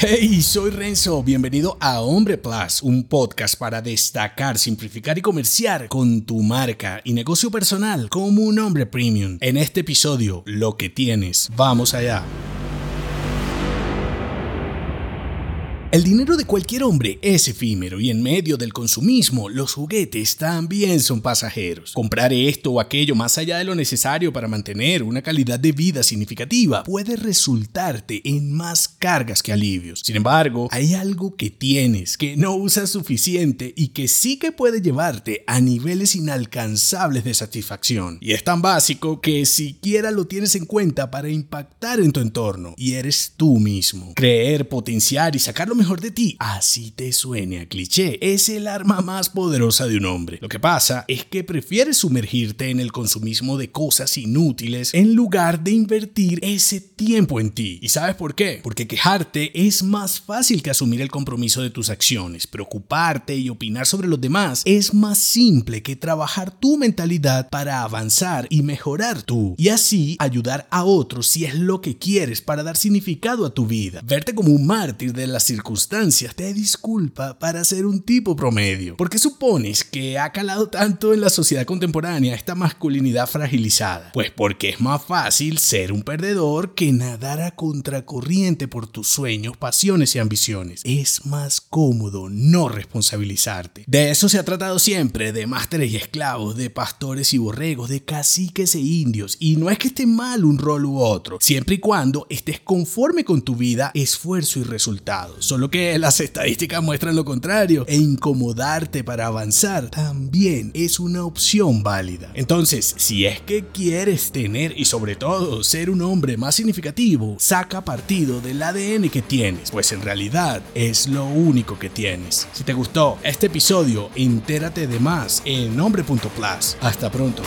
Hey, soy Renzo, bienvenido a Hombre Plus, un podcast para destacar, simplificar y comerciar con tu marca y negocio personal como un hombre premium. En este episodio, lo que tienes, vamos allá. El dinero de cualquier hombre es efímero y en medio del consumismo los juguetes también son pasajeros. Comprar esto o aquello más allá de lo necesario para mantener una calidad de vida significativa puede resultarte en más cargas que alivios. Sin embargo, hay algo que tienes, que no usas suficiente y que sí que puede llevarte a niveles inalcanzables de satisfacción. Y es tan básico que siquiera lo tienes en cuenta para impactar en tu entorno y eres tú mismo. Creer, potenciar y sacarlo mejor de ti, así te suene a cliché, es el arma más poderosa de un hombre. Lo que pasa es que prefieres sumergirte en el consumismo de cosas inútiles en lugar de invertir ese tiempo en ti. ¿Y sabes por qué? Porque quejarte es más fácil que asumir el compromiso de tus acciones. Preocuparte y opinar sobre los demás es más simple que trabajar tu mentalidad para avanzar y mejorar tú. Y así ayudar a otros si es lo que quieres para dar significado a tu vida. Verte como un mártir de las circunstancias circunstancias te disculpa para ser un tipo promedio. ¿Por qué supones que ha calado tanto en la sociedad contemporánea esta masculinidad fragilizada? Pues porque es más fácil ser un perdedor que nadar a contracorriente por tus sueños, pasiones y ambiciones. Es más cómodo no responsabilizarte. De eso se ha tratado siempre, de másteres y esclavos, de pastores y borregos, de caciques e indios. Y no es que esté mal un rol u otro, siempre y cuando estés conforme con tu vida, esfuerzo y resultados solo que las estadísticas muestran lo contrario, e incomodarte para avanzar también es una opción válida. Entonces, si es que quieres tener y sobre todo ser un hombre más significativo, saca partido del ADN que tienes, pues en realidad es lo único que tienes. Si te gustó este episodio, entérate de más en hombre.plus. Hasta pronto.